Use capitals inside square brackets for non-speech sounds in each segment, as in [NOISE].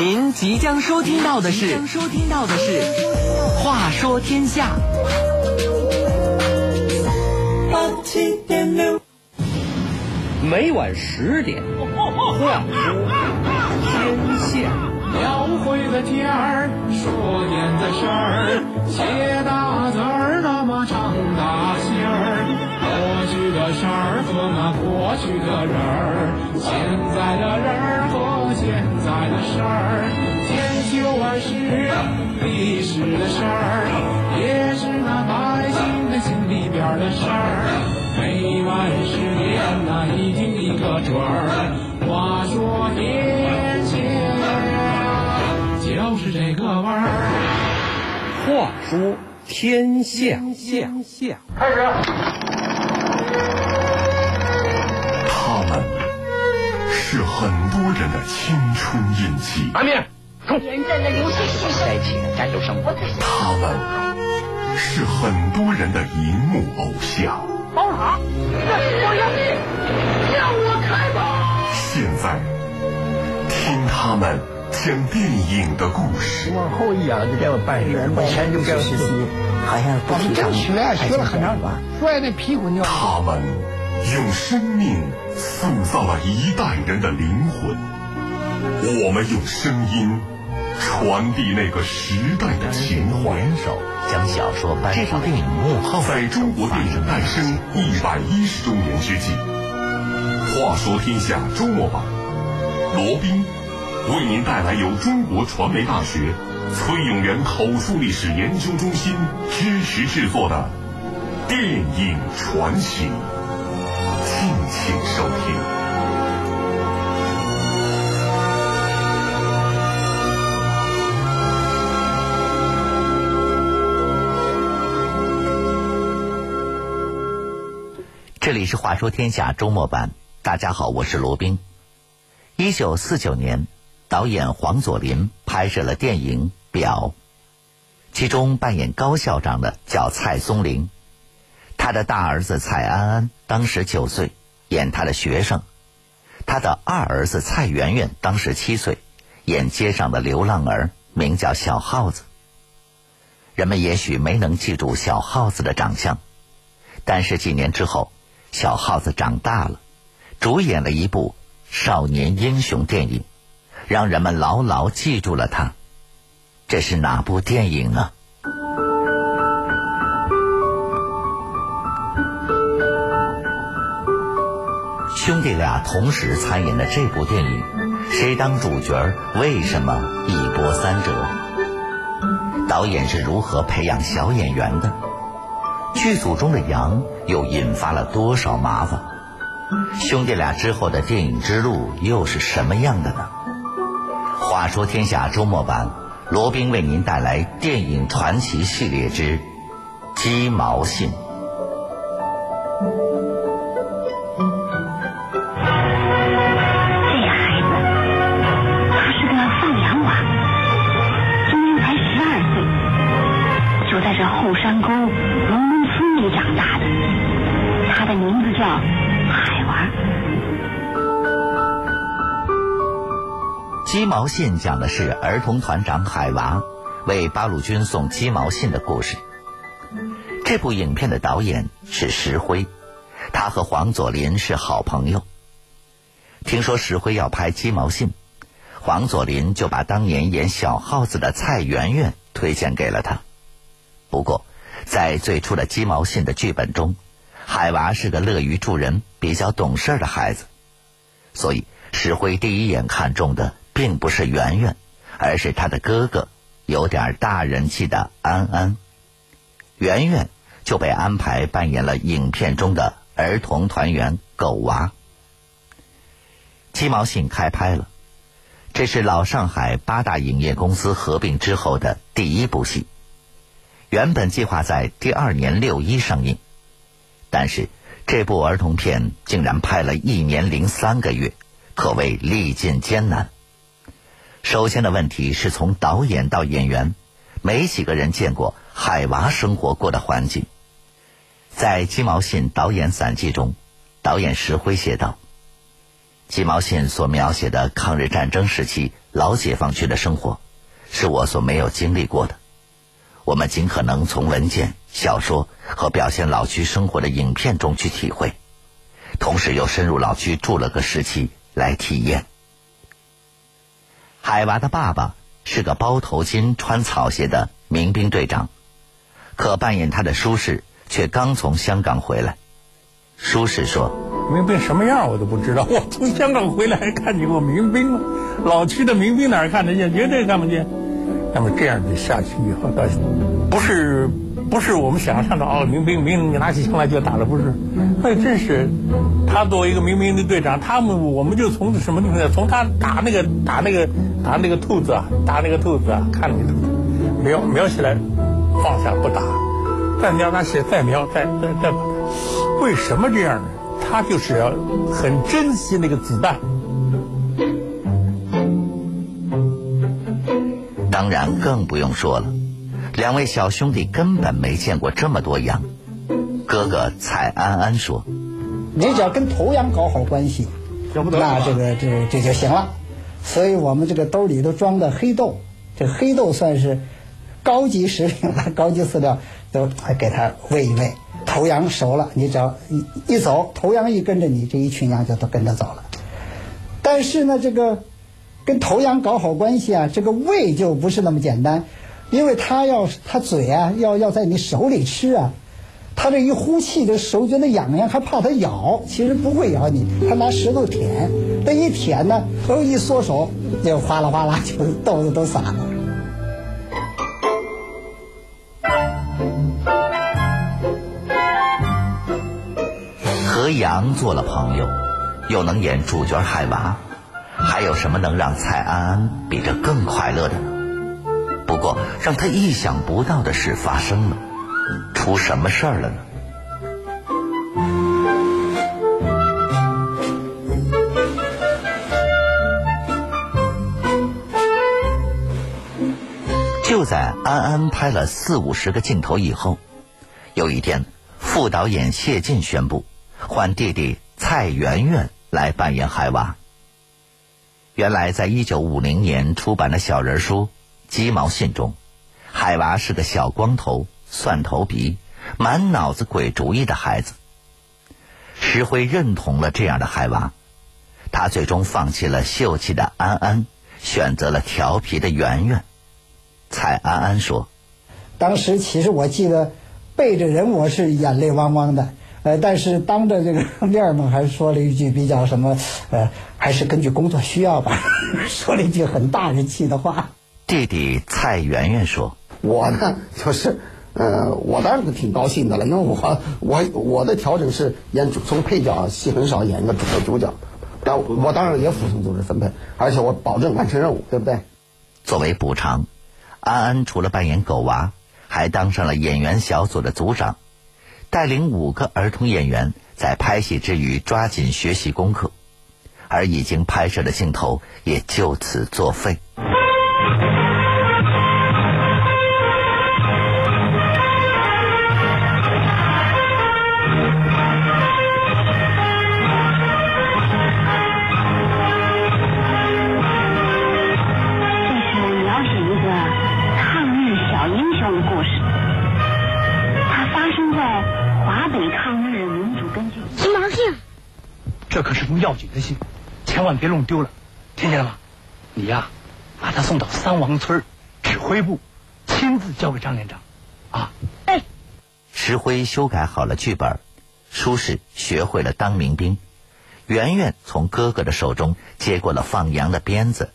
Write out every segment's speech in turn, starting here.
您即将收听到的是，收听到的是《话说天下》。每晚十点，话说天下，描绘的天儿，说点的事儿，写大字儿，那么长大的事儿和那过去的人儿，现在的人儿和现在的事儿，千秋万世历史的事儿，也是那百姓的心里边的事儿。每晚十年那一定一个准儿，话说天下就是这个味儿。话说天下，开始。人的青春印记，安面，连战的流星雨在一起的战斗生活。他们是很多人的荧幕偶像。包塔，那是我要你，让我开吧。现在，听他们讲电影的故事。往后一仰就该我办事，我前就该我实习，好像不提倡。学呀，学了很长时间，摔那屁股尿。他们用生命塑造了一代人的灵魂，我们用声音传递那个时代的情怀。联手将小说搬上电影幕后。在中国电影诞生一百一十周年之际，话说天下周末版，罗宾为您带来由中国传媒大学崔永元口述历史研究中心支持制作的电影传奇，敬请收听。这里是《话说天下》周末版，大家好，我是罗宾。一九四九年，导演黄佐临拍摄了电影《表》，其中扮演高校长的叫蔡松龄，他的大儿子蔡安安当时九岁，演他的学生；他的二儿子蔡圆圆当时七岁，演街上的流浪儿，名叫小耗子。人们也许没能记住小耗子的长相，但是几年之后。小耗子长大了，主演了一部少年英雄电影，让人们牢牢记住了他。这是哪部电影呢？兄弟俩同时参演的这部电影，谁当主角？为什么一波三折？导演是如何培养小演员的？剧组中的羊又引发了多少麻烦？兄弟俩之后的电影之路又是什么样的呢？话说天下周末版，罗宾为您带来电影传奇系列之《鸡毛信》。这孩子，他是个放羊娃，今年才十二岁，就在这后山沟农农村里长大的。他的名字叫海娃。《鸡毛信》讲的是儿童团长海娃为八路军送鸡毛信的故事。这部影片的导演是石辉，他和黄佐临是好朋友。听说石辉要拍《鸡毛信》，黄佐临就把当年演小耗子的蔡圆圆推荐给了他。不过，在最初的《鸡毛信》的剧本中，海娃是个乐于助人、比较懂事的孩子，所以石辉第一眼看中的并不是圆圆，而是他的哥哥，有点大人气的安安。圆圆就被安排扮演了影片中的儿童团员狗娃。《鸡毛信》开拍了，这是老上海八大影业公司合并之后的第一部戏。原本计划在第二年六一上映，但是这部儿童片竟然拍了一年零三个月，可谓历尽艰难。首先的问题是从导演到演员，没几个人见过海娃生活过的环境。在《鸡毛信》导演散记中，导演石辉写道：“鸡毛信所描写的抗日战争时期老解放区的生活，是我所没有经历过的。我们尽可能从文件、小说和表现老区生活的影片中去体会，同时又深入老区住了个时期来体验。海娃的爸爸是个包头巾、穿草鞋的民兵队长，可扮演他的舒适却刚从香港回来。舒适说：“民兵什么样我都不知道，[LAUGHS] 我从香港回来还看见过民兵吗？老区的民兵哪看得见？绝对看不见。那么这样子下去以后，到不是不是我们想象的哦，民兵民你拿起枪来就打了，不是？那真是他作为一个民兵的队长，他们我们就从什么地方？从他打那个打那个打那个兔子啊，打那个兔子啊，看那个兔子，瞄瞄起来放下不打，再瞄他写再瞄再再再。为什么这样呢？他就是要很珍惜那个子弹。当然更不用说了，两位小兄弟根本没见过这么多羊。哥哥蔡安安说：“你只要跟头羊搞好关系，那这个这这就行了。所以我们这个兜里都装的黑豆，这黑豆算是高级食品了，[LAUGHS] 高级饲料都还给它喂一喂。头羊熟了，你只要一一走，头羊一跟着你，这一群羊就都跟着走了。但是呢，这个。”跟头羊搞好关系啊，这个胃就不是那么简单，因为它要它嘴啊要要在你手里吃啊，它这一呼气，这手觉得痒痒，还怕它咬，其实不会咬你，它拿石头舔，这一舔呢，哦一缩手，就哗啦哗啦就豆子都洒了。和羊做了朋友，又能演主角海娃。还有什么能让蔡安安比这更快乐的呢？不过让他意想不到的事发生了，出什么事儿了呢？就在安安拍了四五十个镜头以后，有一天，副导演谢晋宣布换弟弟蔡媛媛来扮演海娃。原来，在一九五零年出版的小人书《鸡毛信》中，海娃是个小光头、蒜头鼻、满脑子鬼主意的孩子。石辉认同了这样的海娃，他最终放弃了秀气的安安，选择了调皮的圆圆。蔡安安说：“当时其实我记得，背着人我是眼泪汪汪的。”呃，但是当着这个 [LAUGHS] 面嘛，还是说了一句比较什么，呃，还是根据工作需要吧，[LAUGHS] 说了一句很大人气的话。弟弟蔡媛媛说：“我呢，就是，呃，我当然是挺高兴的了，因为我我我的调整是演主从配角戏很少演一个主的主角，但我当然也服从组织分配，而且我保证完成任务，对不对？”作为补偿，安安除了扮演狗娃，还当上了演员小组的组长。带领五个儿童演员在拍戏之余抓紧学习功课，而已经拍摄的镜头也就此作废。要紧的信，千万别弄丢了，听见了吗？你呀，把它送到三王村指挥部，亲自交给张连长，啊！哎。石辉修改好了剧本，舒适学会了当民兵，圆圆从哥哥的手中接过了放羊的鞭子，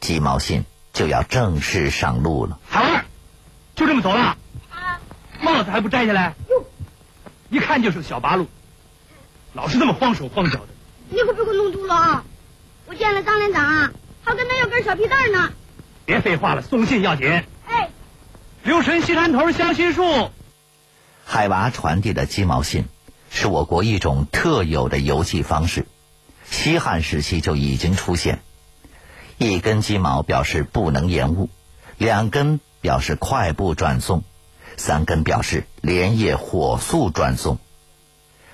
鸡毛信就要正式上路了。孩儿，就这么走了？啊帽子还不摘下来？一看就是个小八路。老是这么慌手慌脚的，你可别给我弄丢了啊！我见了张连长啊，还跟他要根小皮带呢。别废话了，送信要紧。哎，留神西山头相信树。海娃传递的鸡毛信，是我国一种特有的邮寄方式，西汉时期就已经出现。一根鸡毛表示不能延误，两根表示快步转送，三根表示连夜火速转送。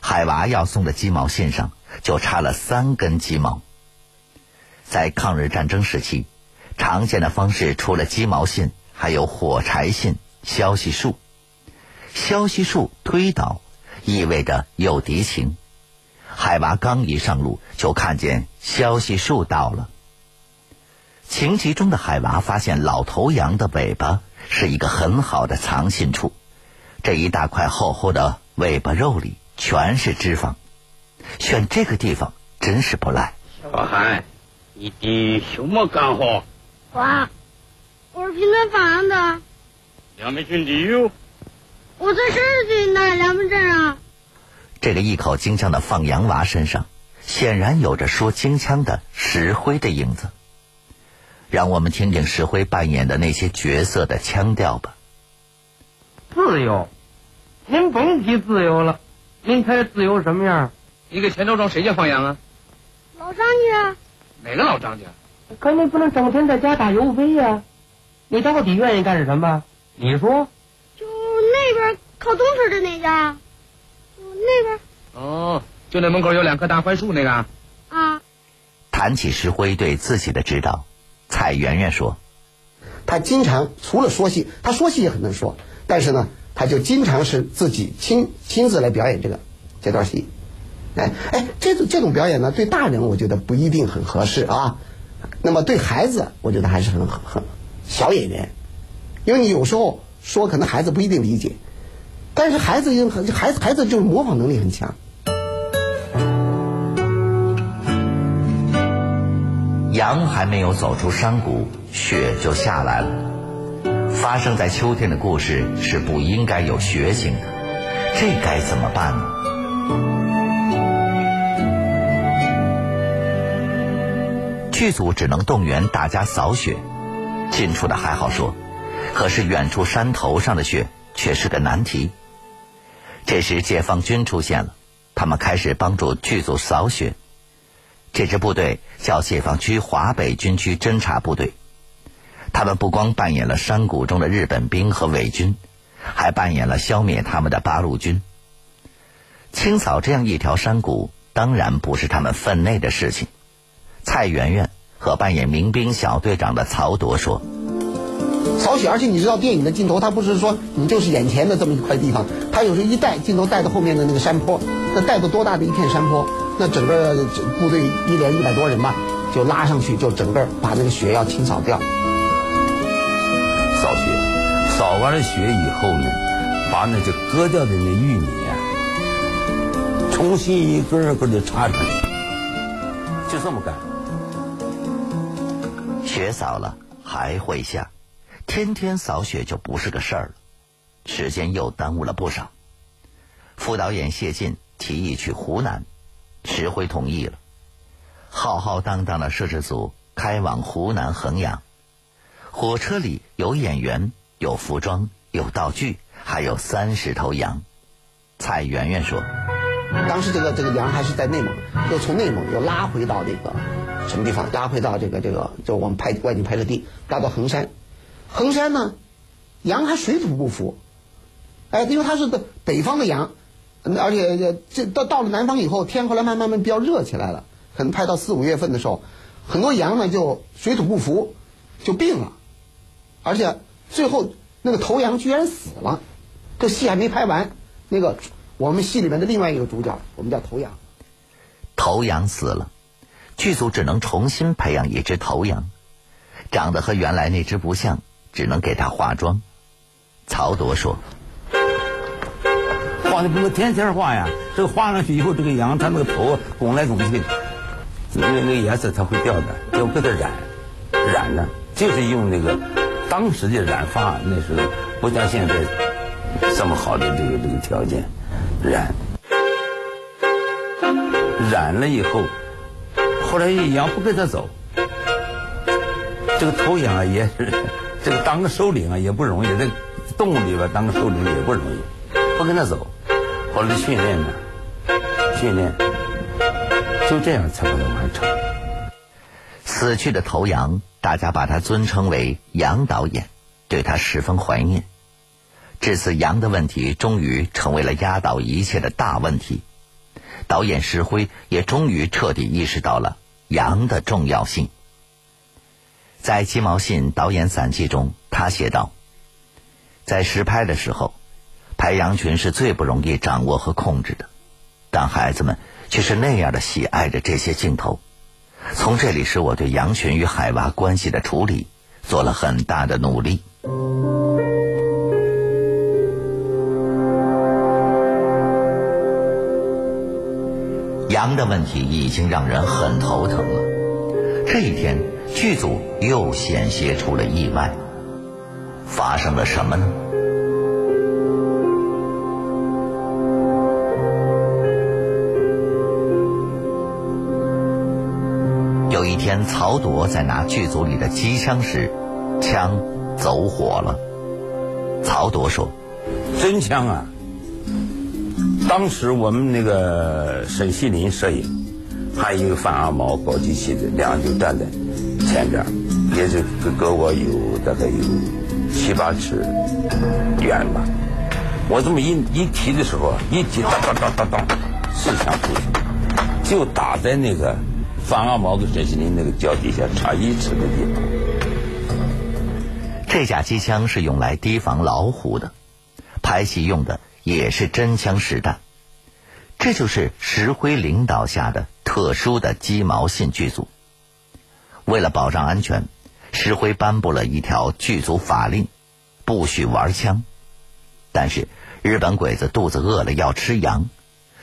海娃要送的鸡毛信上就插了三根鸡毛。在抗日战争时期，常见的方式除了鸡毛信，还有火柴信、消息树。消息树推倒，意味着有敌情。海娃刚一上路，就看见消息树倒了。情急中的海娃发现老头羊的尾巴是一个很好的藏信处，这一大块厚厚的尾巴肉里全是脂肪，选这个地方真是不赖。小孩，你的什么干活？我，我是平川放羊的。两门军的哟。我在十二岁那两门镇啊。这个一口京腔的放羊娃身上，显然有着说京腔的石灰的影子。让我们听听石灰扮演的那些角色的腔调吧。自由，您甭提自由了，您猜自由什么样？你给钱州庄谁家放羊啊？老张家。哪个老张家？可你不能整天在家打油飞呀！你到底愿意干什么？你说。就那边靠东边的那家。那边哦，就那门口有两棵大槐树那个啊。谈起石灰对自己的指导，蔡圆圆说：“他经常除了说戏，他说戏也很能说，但是呢，他就经常是自己亲亲自来表演这个这段戏。哎哎，这种这种表演呢，对大人我觉得不一定很合适啊。那么对孩子，我觉得还是很很小演员，因为你有时候说，可能孩子不一定理解。”但是孩子也很孩子孩子就是模仿能力很强。羊还没有走出山谷，雪就下来了。发生在秋天的故事是不应该有雪景的，这该怎么办呢？剧组只能动员大家扫雪，近处的还好说，可是远处山头上的雪却是个难题。这时，解放军出现了，他们开始帮助剧组扫雪。这支部队叫解放区华北军区侦察部队，他们不光扮演了山谷中的日本兵和伪军，还扮演了消灭他们的八路军。清扫这样一条山谷，当然不是他们分内的事情。蔡圆圆和扮演民兵小队长的曹铎说。扫雪，而且你知道电影的镜头，它不是说你就是眼前的这么一块地方，它有时候一带镜头带到后面的那个山坡，那带到多大的一片山坡，那整个部队一连一百多人吧，就拉上去，就整个把那个雪要清扫掉。扫雪，扫完了雪以后呢，把那些割掉的那玉米啊，重新一根一根的插上去，就这么干。雪扫了还会下。天天扫雪就不是个事儿了，时间又耽误了不少。副导演谢晋提议去湖南，石辉同意了。浩浩荡荡的摄制组开往湖南衡阳，火车里有演员、有服装、有道具，还有三十头羊。蔡圆圆说：“当时这个这个羊还是在内蒙，又从内蒙又拉回到那个什么地方？拉回到这个这个，就我们拍外景拍摄地，拉到衡山。”衡山呢，羊还水土不服，哎，因为它是北方的羊，而且这到到了南方以后，天后来慢慢慢比较热起来了，可能拍到四五月份的时候，很多羊呢就水土不服，就病了，而且最后那个头羊居然死了，这戏还没拍完，那个我们戏里面的另外一个主角，我们叫头羊，头羊死了，剧组只能重新培养一只头羊，长得和原来那只不像。只能给他化妆。曹铎说：“画的不能天天画呀，这个画上去以后，这个羊它那个头拱来拱去，那那个颜色它会掉的，要给它染，染呢就是用那个当时的染发，那时候不像现在这么好的这个这个条件，染，染了以后，后来羊不跟他走，这个头羊啊也是。”这个当个首领啊也不容易，在动物里边当个首领也不容易，不跟他走，后来训练呢，训练，就这样才把它完成。死去的头羊，大家把他尊称为羊导演，对他十分怀念。至此，羊的问题终于成为了压倒一切的大问题。导演石辉也终于彻底意识到了羊的重要性。在鸡毛信导演散记中，他写道：“在实拍的时候，拍羊群是最不容易掌握和控制的，但孩子们却是那样的喜爱着这些镜头。从这里使我对羊群与海娃关系的处理做了很大的努力。”羊的问题已经让人很头疼了。这一天，剧组又险些出了意外。发生了什么呢？有一天，曹铎在拿剧组里的机枪时，枪走火了。曹铎说：“真枪啊！”当时我们那个沈西林摄影，还有一个范阿毛搞机器的，两人就站在前边，也是隔我有大概有七八尺远吧。我这么一一提的时候，一提当当当当当，四枪出去，就打在那个范阿毛跟沈西林那个脚底下差一尺的地方。这架机枪是用来提防老虎的，拍戏用的。也是真枪实弹，这就是石辉领导下的特殊的鸡毛信剧组。为了保障安全，石辉颁布了一条剧组法令，不许玩枪。但是日本鬼子肚子饿了要吃羊，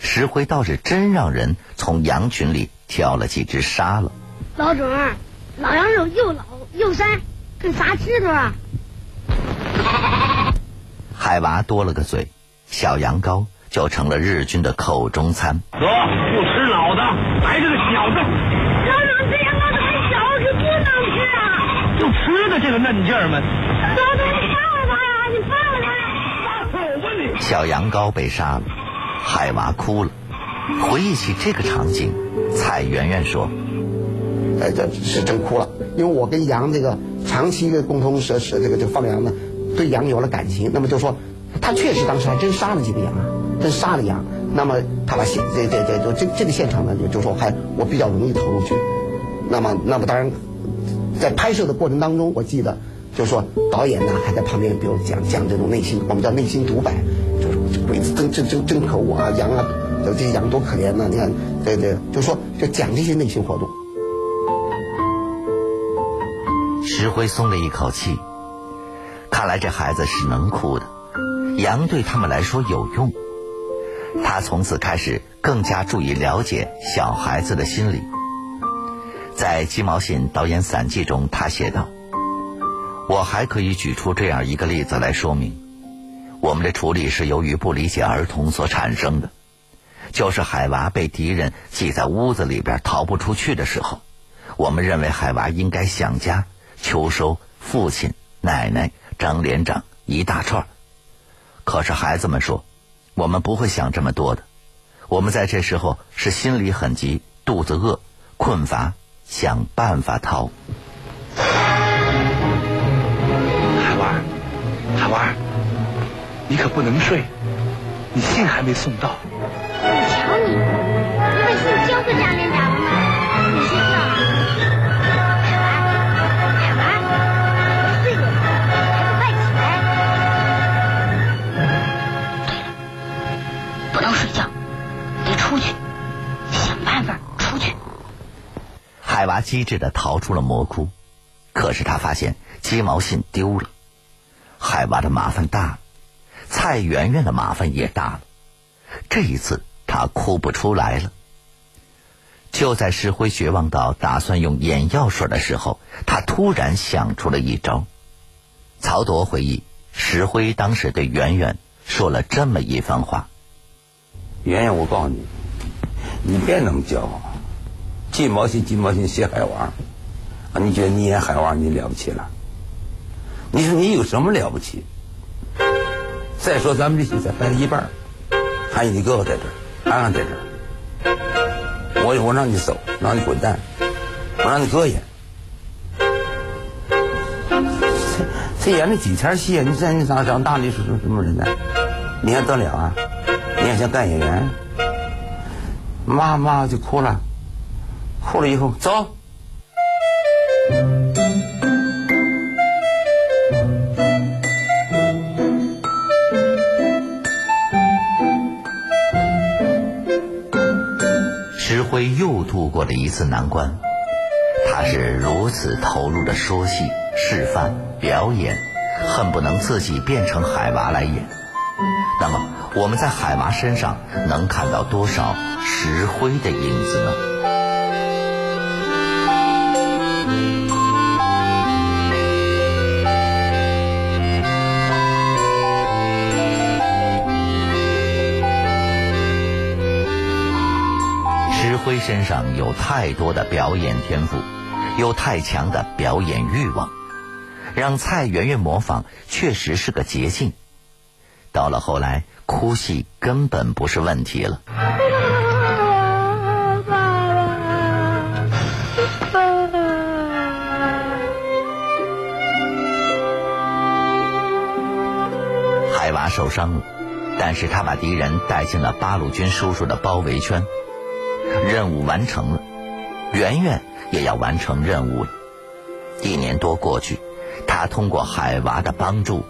石辉倒是真让人从羊群里挑了几只杀了。老总，老羊肉又老又膻，跟啥吃头啊？[LAUGHS] 海娃多了个嘴。小羊羔就成了日军的口中餐。得，不吃老的，来这个小的。老总，这羊羔太小，是不能吃啊。就吃的这个嫩劲儿嘛。老总，你放了他呀！你放了他。我问你。小羊羔被杀了，海娃哭了。回忆起这个场景，蔡圆圆说：“哎，这是真哭了，因为我跟羊这个长期的共同是是这个这放羊呢，对羊有了感情。那么就说。”他确实当时还真杀了几个羊啊，真杀了羊。那么他把现这这这这这个现场呢，就就说还我比较容易投入去。那么那么当然，在拍摄的过程当中，我记得就说导演呢还在旁边，比如讲讲这种内心，我们叫内心独白，就是鬼子真真真真可恶啊，羊啊，这些羊多可怜呐，你看对对，就说就讲这些内心活动。石辉松了一口气，看来这孩子是能哭的。羊对他们来说有用，他从此开始更加注意了解小孩子的心理。在鸡毛信导演散记中，他写道：“我还可以举出这样一个例子来说明，我们的处理是由于不理解儿童所产生的。就是海娃被敌人挤在屋子里边逃不出去的时候，我们认为海娃应该想家，求收父亲、奶奶、张连长一大串。”可是孩子们说：“我们不会想这么多的，我们在这时候是心里很急，肚子饿，困乏，想办法逃。”海娃，海娃，你可不能睡，你信还没送到。你瞧你，你把信交给张连机智的逃出了魔窟，可是他发现鸡毛信丢了。海娃的麻烦大了，蔡圆圆的麻烦也大了。这一次他哭不出来了。就在石辉绝望到打算用眼药水的时候，他突然想出了一招。曹铎回忆，石辉当时对圆圆说了这么一番话：“圆圆，我告诉你，你别那么骄傲。”鸡毛信，鸡毛信，写海王，啊！你觉得你演海王你了不起了？你说你有什么了不起？再说咱们这戏才拍了一半，还有你哥哥在这儿，安安在这儿，我我让你走，让你滚蛋，我让你哥演。这这演了几天戏啊？你这你长长大你是什么人呢？你还得了啊？你还想干演员？妈妈就哭了，哭了以后走。石灰又度过了一次难关，他是如此投入的说戏、示范、表演，恨不能自己变成海娃来演。那么，我们在海娃身上能看到多少石灰的影子呢？身上有太多的表演天赋，有太强的表演欲望，让蔡圆圆模仿确实是个捷径。到了后来，哭戏根本不是问题了。海娃受伤了，但是他把敌人带进了八路军叔叔的包围圈，任务完成了，圆圆也要完成任务了。一年多过去，她通过海娃的帮助，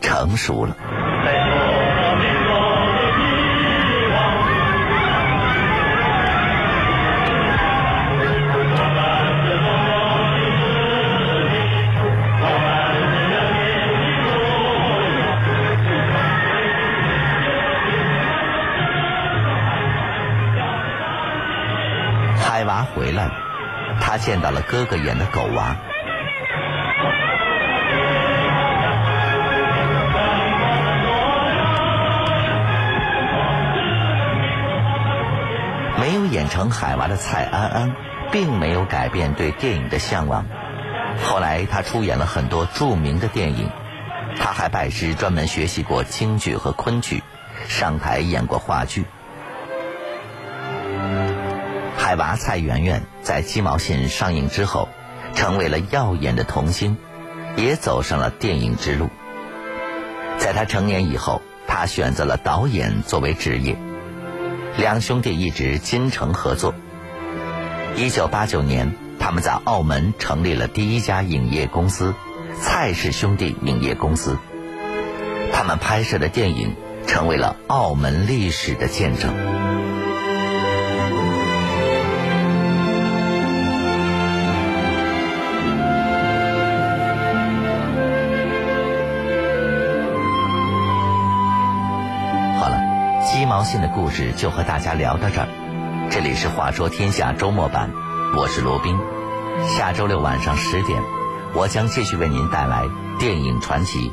成熟了。他回来了，他见到了哥哥演的狗娃。没有演成海娃的蔡安安，并没有改变对电影的向往。后来他出演了很多著名的电影，他还拜师专门学习过京剧和昆曲，上台演过话剧。海娃蔡圆圆在鸡毛信上映之后，成为了耀眼的童星，也走上了电影之路。在他成年以后，他选择了导演作为职业。两兄弟一直精诚合作。一九八九年，他们在澳门成立了第一家影业公司——蔡氏兄弟影业公司。他们拍摄的电影成为了澳门历史的见证。的故事就和大家聊到这儿。这里是《话说天下》周末版，我是罗宾。下周六晚上十点，我将继续为您带来电影传奇。